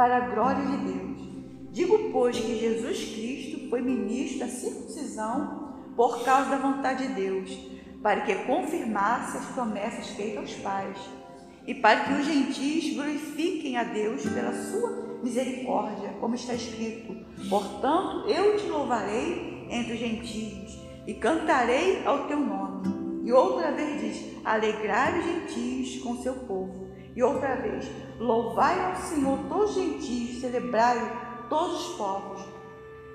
para a glória de Deus. Digo, pois, que Jesus Cristo foi ministro da circuncisão por causa da vontade de Deus, para que confirmasse as promessas feitas aos pais, e para que os gentios glorifiquem a Deus pela sua misericórdia, como está escrito: Portanto, eu te louvarei entre os gentios e cantarei ao teu nome. E outra vez diz: Alegrai os gentios com seu povo. E outra vez: Louvai ao Senhor todos os gentios, celebrai todos os povos.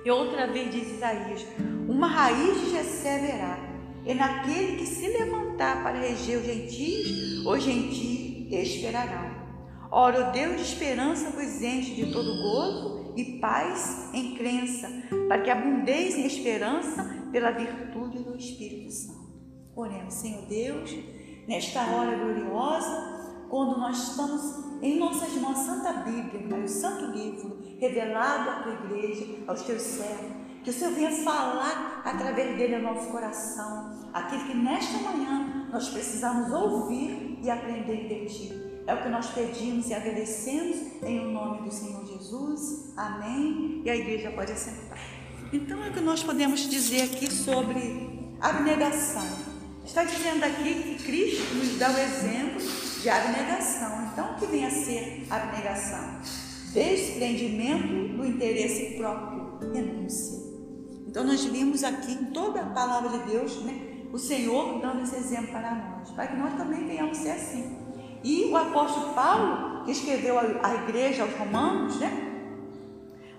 E outra vez diz Isaías: Uma raiz de Jessé verá, e naquele que se levantar para reger os gentios, os gentios esperarão. Ora, o Deus de esperança vos enche de todo gozo e paz em crença, para que abundeis em esperança pela virtude do Espírito Santo. Oremos, Senhor Deus, nesta hora gloriosa, quando nós estamos em nossas mãos Santa Bíblia, o Santo Livro, revelado à tua igreja, aos teus servos, que o Senhor venha falar através dele ao nosso coração, aquilo que nesta manhã nós precisamos ouvir e aprender de ti. É o que nós pedimos e agradecemos em o nome do Senhor Jesus. Amém. E a igreja pode assentar. Então é o que nós podemos dizer aqui sobre abnegação. Está dizendo aqui que Cristo nos dá o exemplo de abnegação. Então, o que vem a ser abnegação? Desprendimento do interesse próprio, renúncia. Então, nós vimos aqui em toda a palavra de Deus, né, o Senhor dando esse exemplo para nós, para que nós também venhamos ser assim. E o apóstolo Paulo, que escreveu a igreja aos Romanos, né?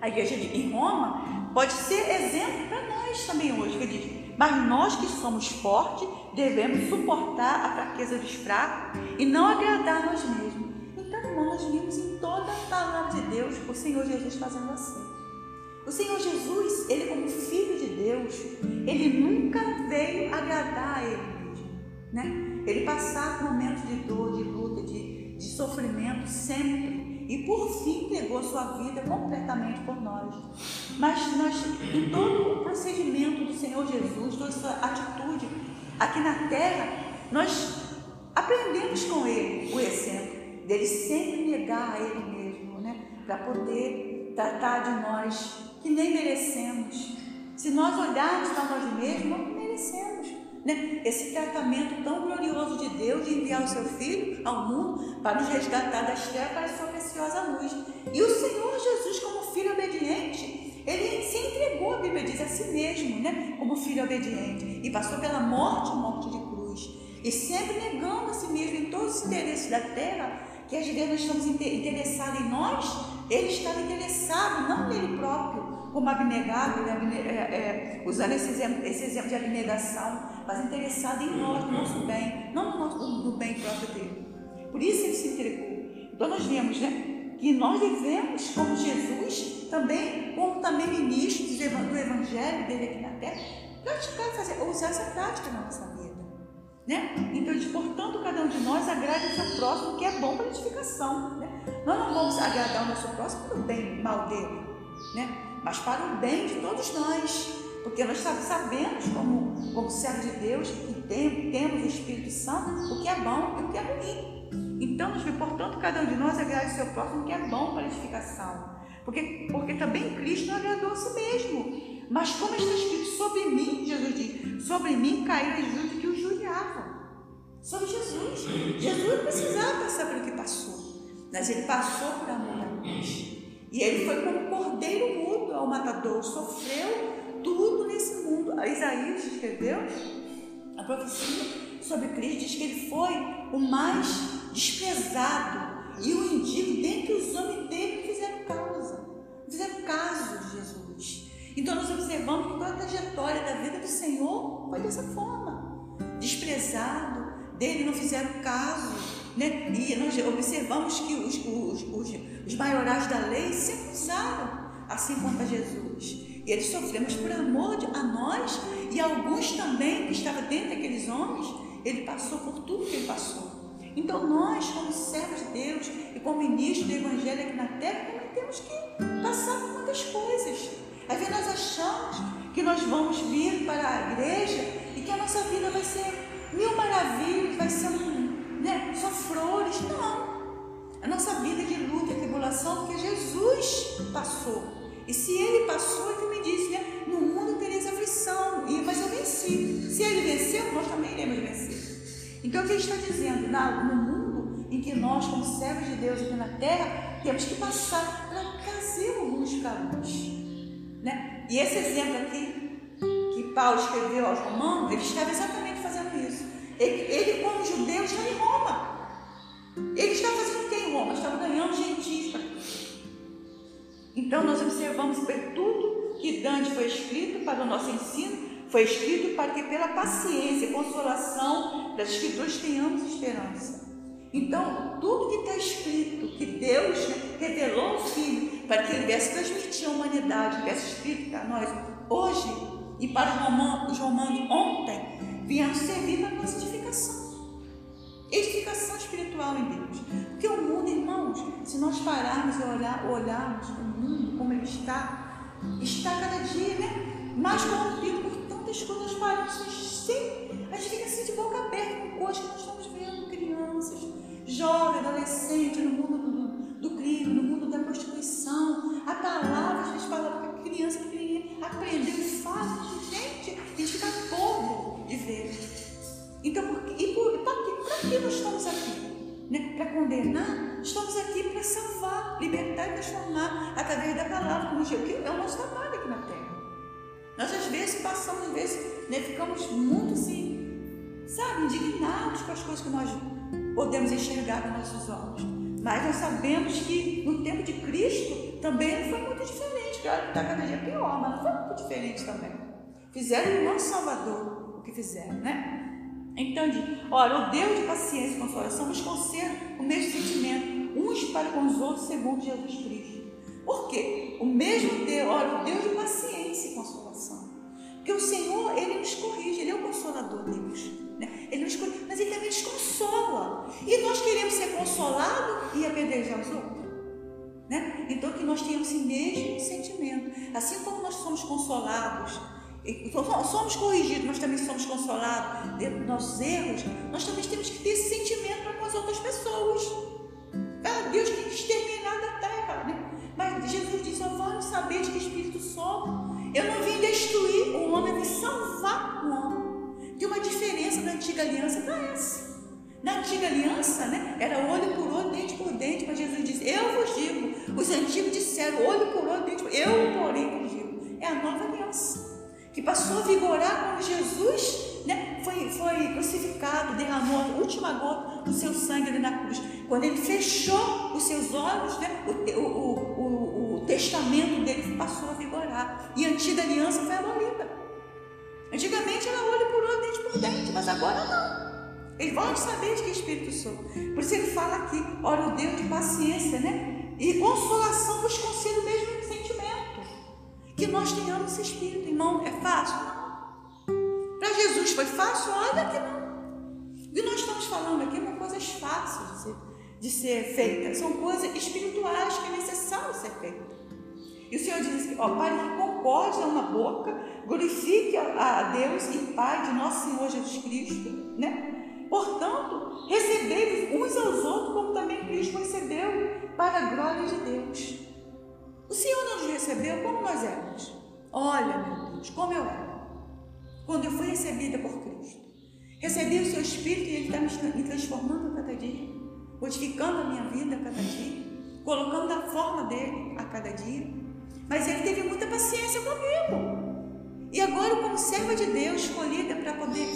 A igreja de, em Roma, pode ser exemplo para nós também hoje, que diz, mas nós que somos fortes devemos suportar a fraqueza dos fracos e não agradar nós mesmos. Então, irmão, nós vimos em toda a palavra de Deus o Senhor Jesus fazendo assim. O Senhor Jesus, ele como filho de Deus, ele nunca veio agradar a ele mesmo, né? Ele passava momentos de dor, de luta, de, de sofrimento sempre. E por fim entregou sua vida completamente por nós. Mas nós, em todo o procedimento do Senhor Jesus, toda sua atitude aqui na terra, nós aprendemos com ele o exemplo dele sempre negar a ele mesmo, né? Para poder tratar de nós que nem merecemos. Se nós olharmos para nós mesmos, né, esse tratamento tão glorioso de Deus de enviar o seu Filho ao mundo para nos resgatar das trevas para a sua preciosa luz. E o Senhor Jesus, como filho obediente, ele se entregou, a Bíblia diz, a si mesmo, né, como filho obediente, e passou pela morte, morte de cruz, e sempre negando a si mesmo em todos os interesses da terra, que às vezes nós estamos interessados em nós, ele estava interessado, não nele próprio, como abnegado, né, é, é, usando esse exemplo, esse exemplo de abnegação, mas interessado em nós, no nosso bem, não no, nosso, no bem próprio dele. Por isso ele se entregou. Então nós vemos, né? Que nós devemos, como Jesus, também, como também ministros do Evangelho dele aqui na terra, praticar, fazer, usar essa prática na nossa vida. Né? Então, portanto, cada um de nós agrade o seu próximo, que é bom para edificação. Né? Nós não vamos agradar o nosso próximo pelo bem mal dele, né? mas para o bem de todos nós. Porque nós sabemos, como, como servo de Deus, que tem, temos o Espírito Santo, o que é bom e o que é ruim. Então, portanto, cada um de nós agrade o seu próximo, o que é bom para a edificação. Porque, porque também Cristo não agradou a si mesmo. Mas como está escrito sobre mim, Jesus diz, sobre mim caíram as luzes que o judiavam. Sobre Jesus. Jesus precisava passar pelo que passou. Mas ele passou por amor da cruz. E ele foi como cordeiro mudo ao matador, sofreu tudo nesse mundo. A Isaías escreveu a profecia sobre Cristo, diz que ele foi o mais desprezado e o indigno dentre os homens dele que fizeram causa, fizeram caso de Jesus. Então nós observamos que toda a trajetória da vida do Senhor foi dessa forma, desprezado, dele não fizeram caso, né? E nós observamos que os, os, os, os maiorais da lei se acusaram, assim quanto a Jesus. E eles sofremos por amor a nós e alguns também que estavam dentro daqueles homens, ele passou por tudo que ele passou. Então nós, como servos de Deus e como ministros do Evangelho aqui na terra, também temos que passar por muitas coisas. Às vezes nós achamos que nós vamos vir para a igreja e que a nossa vida vai ser mil maravilhas, vai ser um né, só flores. Não. A nossa vida de luta e tribulação, porque Jesus passou. E se ele passou, ele me disse, né? No mundo tereis aflição, e, mas eu venci. Se ele venceu, nós também iremos vencer. Então o que ele está dizendo? Na, no mundo em que nós, como servos de Deus aqui na terra, temos que passar para o luz para luz. Né? E esse exemplo aqui, que Paulo escreveu aos romanos, ele estava exatamente fazendo isso. Ele, ele como judeu, está em Roma. Ele está fazendo o que em Roma? Estava ganhando gentios para Então nós observamos que tudo que Dante foi escrito para o nosso ensino, foi escrito para que pela paciência e consolação das escrituras tenhamos esperança. Então, tudo que está escrito, que Deus revelou ao Filho, para que ele viesse transmitir à humanidade, viesse escrito para nós hoje e para os romanos ontem, vieram servir para a nossa edificação. Edificação espiritual em Deus. Porque o mundo, irmãos, se nós pararmos e olhar, olharmos o mundo como ele está, está cada dia né, mais corrompido por tantas coisas. Paramos, sim, a gente fica assim de boca aberta com coisas que nós estamos vendo, crianças, jovens, adolescentes, no mundo do, do crime, no mundo da prostituição. A palavra, a gente fala para a criança que aprendeu e fala, gente, a gente fica povo de ver. Então, por, e para que nós estamos aqui? Né? Para condenar? Estamos aqui para salvar, libertar e transformar através da palavra, como diz, que é o nosso trabalho aqui na terra. Nós às vezes passamos, às vezes, né, ficamos muito assim, sabe, indignados com as coisas que nós podemos enxergar com nossos olhos. Mas nós sabemos que no tempo de Cristo também não foi muito diferente. Claro que está cada dia pior, mas não foi muito diferente também. Fizeram o nosso Salvador o que fizeram, né? Entende? Ora, o Deus de paciência e consolação nos concede o mesmo sentimento, uns para com os outros, segundo Jesus Cristo. Por quê? O mesmo Deus, ora, o Deus de paciência e consolação. Porque o Senhor, Ele nos corrige, Ele é o consolador Deus. Né? Ele nos corrige, mas Ele também nos consola. E nós queremos ser consolados e apedrejar os outros. Né? Então, que nós tenhamos esse mesmo sentimento. Assim como nós somos consolados somos corrigidos, mas também somos consolados dentro dos nossos erros, nós também temos que ter esse sentimento para com as outras pessoas. Ah, Deus tem que exterminar da terra, né? Mas Jesus diz: Eu vou saber de que espírito sou. Eu não vim destruir o homem, eu vim salvar o homem. Tem uma diferença da antiga aliança para essa. Na antiga aliança, né, era olho por olho, dente por dente, mas Jesus diz: Eu vos digo. Os antigos disseram olho por olho, dente por Eu, porém, vos digo. É a nova aliança que passou a vigorar quando Jesus né, foi, foi crucificado, derramou a última gota do seu sangue ali na cruz. Quando ele fechou os seus olhos, né, o, o, o, o, testamento dele passou a vigorar. E a antiga aliança foi abolida. Antigamente era olho por olho, dente por dente, mas agora não. Eles vão saber de que espírito sou. Por isso ele fala aqui, ora o Deus de paciência, né? E consolação vos conselho mesmo que nós tenhamos esse espírito, irmão. É fácil? Não. Para Jesus foi fácil? Olha que não. E nós estamos falando aqui de coisas fáceis de ser, de ser feitas, são coisas espirituais que é necessário ser feitas. E o Senhor diz: ó, que concorde uma boca, glorifique a Deus e Pai de nosso Senhor Jesus Cristo, né? Portanto, recebei uns aos outros, como também Cristo recebeu, para a glória de Deus. O Senhor não nos recebeu como nós éramos. Olha, meu Deus, como eu era. Quando eu fui recebida por Cristo. Recebi o seu Espírito e Ele está me transformando a cada dia, modificando a minha vida a cada dia, colocando da forma dele a cada dia. Mas Ele teve muita paciência comigo. E agora, como serva de Deus, escolhida para poder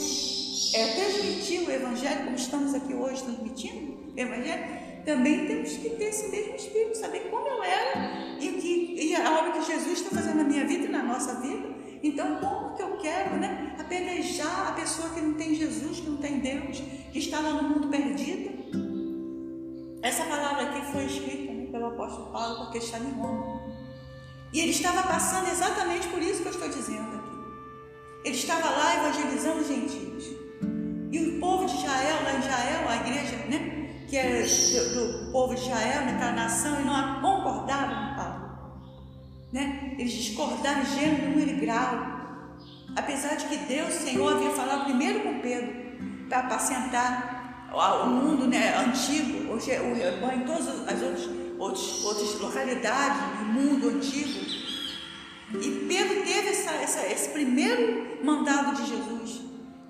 é, transmitir o Evangelho, como estamos aqui hoje transmitindo o Evangelho, também temos que ter esse mesmo espírito, saber como eu era e, a fazendo na minha vida e na nossa vida. Então, como que eu quero né, apedrejar a pessoa que não tem Jesus, que não tem Deus, que está lá no mundo perdido? Essa palavra aqui foi escrita né, pelo apóstolo Paulo porque está em Roma. E ele estava passando exatamente por isso que eu estou dizendo aqui. Ele estava lá evangelizando os gentios. E o povo de Israel, lá em Israel, a igreja, né? que era do, povo de Israel, naquela nação, e não Paulo. Né? Eles discordaram gênero, número e grau. Apesar de que Deus, Senhor, havia falado primeiro com Pedro para apacentar o mundo né, antigo, hoje o rebanho, em todas as outras, outras, outras localidades do mundo antigo. E Pedro teve essa, essa, esse primeiro mandado de Jesus,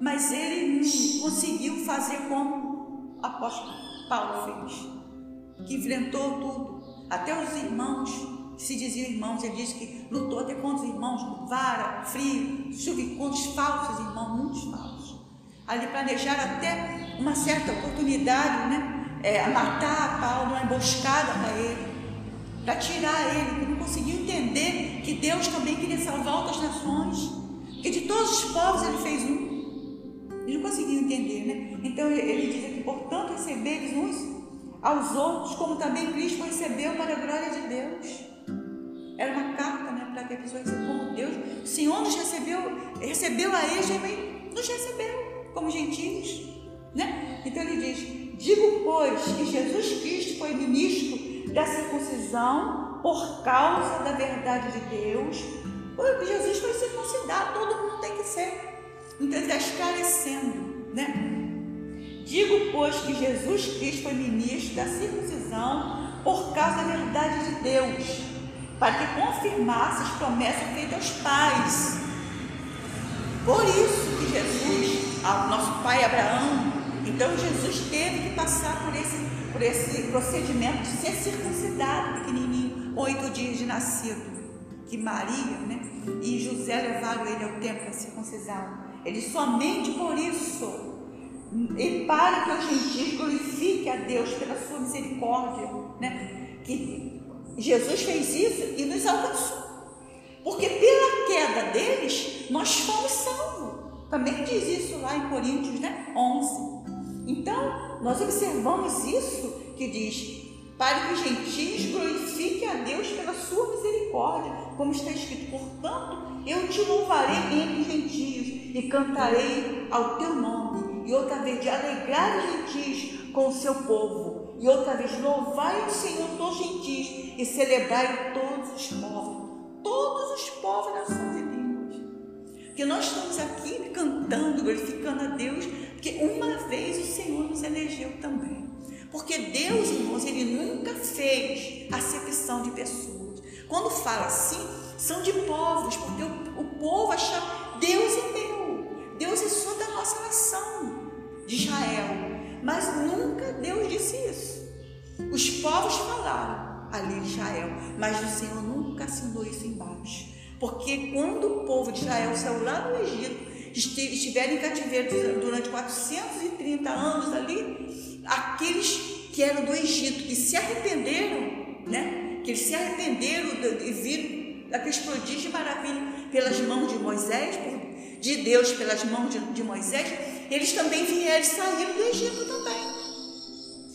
mas ele não conseguiu fazer como o apóstolo Paulo fez, que enfrentou tudo, até os irmãos se diziam irmãos, ele disse que lutou até contra os irmãos, com vara, frio, chuva contra os falsos irmãos, muitos falsos. Ali planejaram até uma certa oportunidade, né? É, a matar Paulo, uma emboscada para ele, para tirar ele, que não conseguiu entender que Deus também queria salvar outras nações, que de todos os povos ele fez um. Ele não conseguiu entender, né? Então ele diz aqui, portanto, receberes uns aos outros, como também Cristo recebeu para a glória de Deus. Pessoa Deus. O Senhor nos recebeu, recebeu a eles, também nos recebeu como gentios. Né? Então ele diz: Digo, pois, que Jesus Cristo foi ministro da circuncisão por causa da verdade de Deus. Jesus foi circuncidado, todo mundo tem que ser. Então ele está esclarecendo, né? Digo, pois, que Jesus Cristo foi ministro da circuncisão por causa da verdade de Deus para que confirmasse as promessas feitas aos pais. Por isso que Jesus, ao nosso pai Abraão, então Jesus teve que passar por esse, por esse procedimento de ser circuncidado, pequenininho, oito dias de nascido. Que Maria né, e José levaram ele ao templo para circuncisar. Ele somente por isso e para que os gentios glorifiquem a Deus pela sua misericórdia, né? que Jesus fez isso e nos alcançou. Porque pela queda deles, nós fomos salvos. Também diz isso lá em Coríntios né? 11. Então, nós observamos isso que diz: para que os gentios glorifiquem a Deus pela sua misericórdia, como está escrito: portanto, eu te louvarei entre os gentios e cantarei ao teu nome, e outra vez de alegrar os gentios com o seu povo e outra vez, louvai o Senhor todos os gentis e celebrai todos os povos, todos os povos, nações e línguas. Porque nós estamos aqui cantando, glorificando a Deus, porque uma vez o Senhor nos elegeu também. Porque Deus, irmãos, Ele nunca fez acepção de pessoas. Quando fala assim, são de povos, porque o, o povo acha Deus é meu, Deus é só da nossa nação, de Israel. Mas nunca Deus disse isso. Os povos falaram ali em Israel, mas o Senhor nunca assinou isso embaixo. Porque quando o povo de Israel saiu lá no Egito, estiveram em cativeiro durante 430 anos ali, aqueles que eram do Egito, que se arrependeram, né? Que eles se arrependeram e viram aqueles prodígios de maravilha pelas mãos de Moisés, de Deus pelas mãos de Moisés, eles também vieram saíram do Egito também.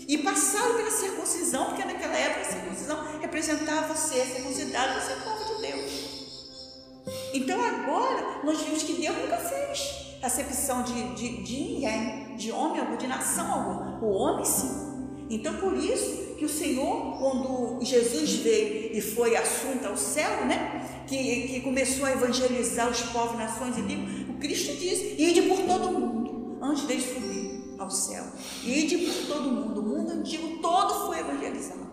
E passaram pela circuncisão, porque naquela época a circuncisão representava você, circuncidado, você é povo de Deus. Então agora nós vimos que Deus nunca fez acepção de, de, de ninguém, de homem algum, de nação alguma. O homem sim. Então por isso que o Senhor, quando Jesus veio e foi assunto ao céu, né? Que, que começou a evangelizar os povos, nações e línguas, o Cristo disse: ide por todo mundo, antes de subir ao céu. Ide por todo mundo. O mundo antigo todo foi evangelizado.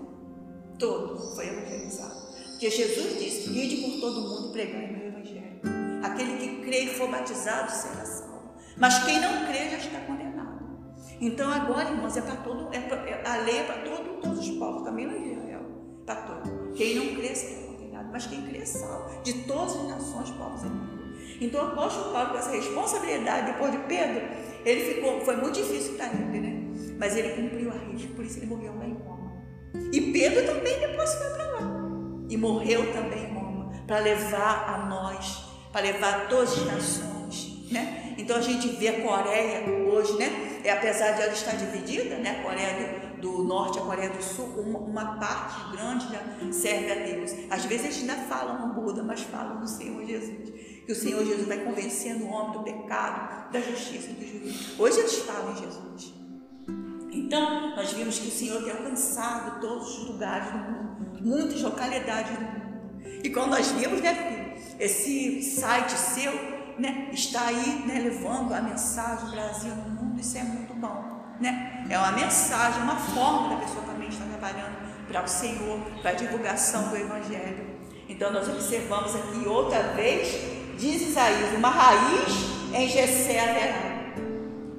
Todo foi evangelizado. Porque Jesus disse: ide por todo mundo pregar o meu evangelho. Aquele que crê e for batizado será salvo. Mas quem não crê já está condenado. Então agora, irmãos, é para todo, é pra, é, a lei é para todo, todos os povos, também não é Israel, para todo. Quem não crê será condenado, mas quem crê é salvo, de todas as nações, povos e línguas. Então o apóstolo Paulo, com essa responsabilidade, depois de Pedro, ele ficou, foi muito difícil para ele, né? Mas ele cumpriu a risca, por isso ele morreu lá em Roma. E Pedro também depois foi para lá. E morreu também em Roma, para levar a nós, para levar a todas as nações, né? Então a gente vê a Coreia hoje, né? é, apesar de ela estar dividida, né, a Coreia do, do Norte e a Coreia do Sul, uma, uma, parte grande já serve a Deus. Às vezes eles ainda falam no Buda, mas falam no Senhor Jesus. Que o Senhor Jesus vai convencendo o homem do pecado, da justiça e do juízo. Hoje eles falam em Jesus. Então, nós vimos que o Senhor tem alcançado todos os lugares do mundo, muitas localidades do mundo. E quando nós vimos, né, filho, esse site seu, né, está aí, né, levando a mensagem do Brasil no mundo, isso é muito bom. né? É uma mensagem, uma forma da pessoa também estar trabalhando para o Senhor, para a divulgação do Evangelho. Então nós observamos aqui outra vez, diz Isaías, uma raiz em Jessé haverá.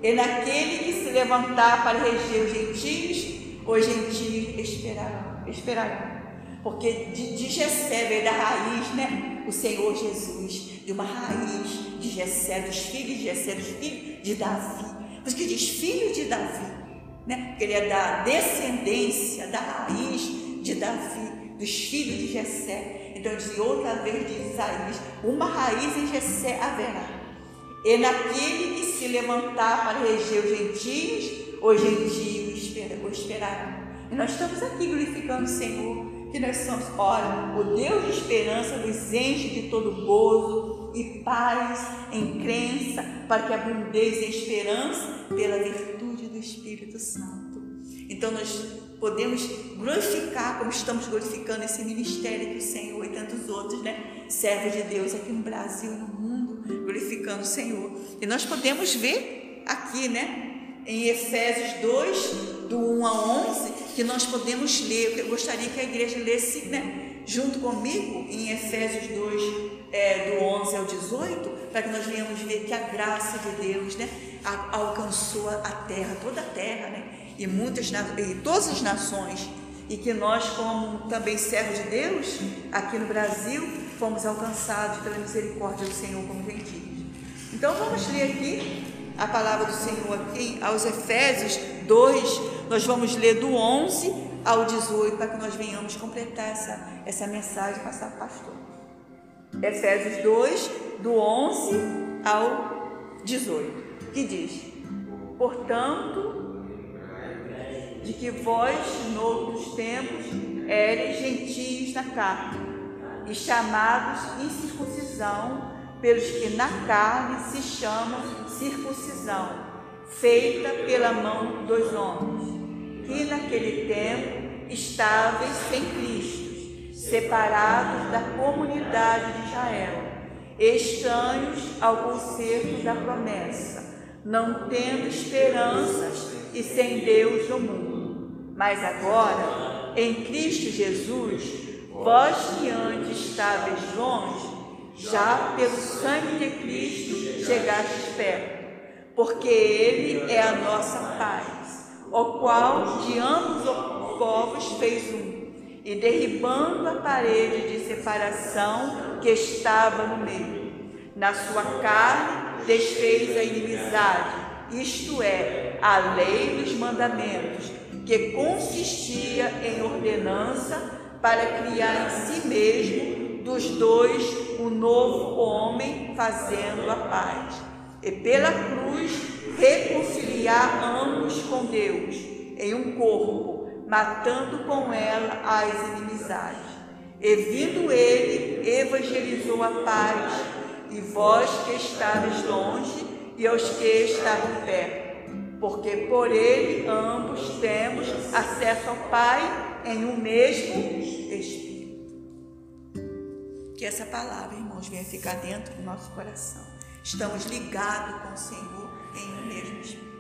E naquele que se levantar para reger os gentios, os gentios esperarão. esperarão. Porque de, de Jessé veio da raiz, né? O Senhor Jesus, de uma raiz de Jessé, dos filhos de Jessé, dos filhos de Davi. Por isso que diz filho de Davi, né? Porque ele é da descendência, da raiz de Davi, dos filhos de Jessé. Então diz outra vez diz Isaías, uma raiz em Jessé haverá. E naquele que se levantar para reger os gentios, os gentios o esperarão. E nós estamos aqui glorificando o Senhor que nós somos, olha, o Deus de esperança nos enche de todo gozo e paz em crença, para que abundeis em esperança pela virtude do Espírito Santo. Então nós podemos glorificar como estamos glorificando esse ministério do Senhor e tantos outros, né? Servos de Deus aqui no Brasil no mundo, glorificando o Senhor. E nós podemos ver aqui, né? Em Efésios 2, do 1 a 11, que nós podemos ler. Eu gostaria que a igreja lesse né, junto comigo em Efésios 2, é, do 11 ao 18, para que nós venhamos ver que a graça de Deus né, alcançou a terra, toda a terra, né, e, muitas, e todas as nações, e que nós, como também servos de Deus, aqui no Brasil, fomos alcançados pela misericórdia do Senhor como gentios. Então vamos ler aqui a palavra do Senhor aqui aos Efésios 2, nós vamos ler do 11 ao 18 para que nós venhamos completar essa, essa mensagem passar para o pastor. Efésios 2, do 11 ao 18, que diz: Portanto, de que vós, noutros tempos, eres gentios na carne, e chamados incircuncisão, pelos que na carne se chamam circuncisão, feita pela mão dos homens que naquele tempo estáveis sem Cristo, separados da comunidade de Israel, estranhos ao conserto da promessa, não tendo esperanças e sem Deus no mundo. Mas agora, em Cristo Jesus, vós que antes estáveis longe, já pelo sangue de Cristo chegastes perto, porque Ele é a nossa paz o qual de ambos os povos fez um, e derribando a parede de separação que estava no meio, na sua carne desfez a inimizade, isto é, a lei dos mandamentos, que consistia em ordenança para criar em si mesmo dos dois um novo homem, fazendo a paz. E pela cruz reconciliar ambos com Deus em um corpo, matando com ela as inimizades. E vindo ele, evangelizou a paz, e vós que estáveis longe, e aos que estavam perto, porque por ele ambos temos acesso ao Pai em um mesmo Espírito. Que essa palavra, irmãos, venha ficar dentro do nosso coração. Estamos ligados com o Senhor em um mesmo Espírito.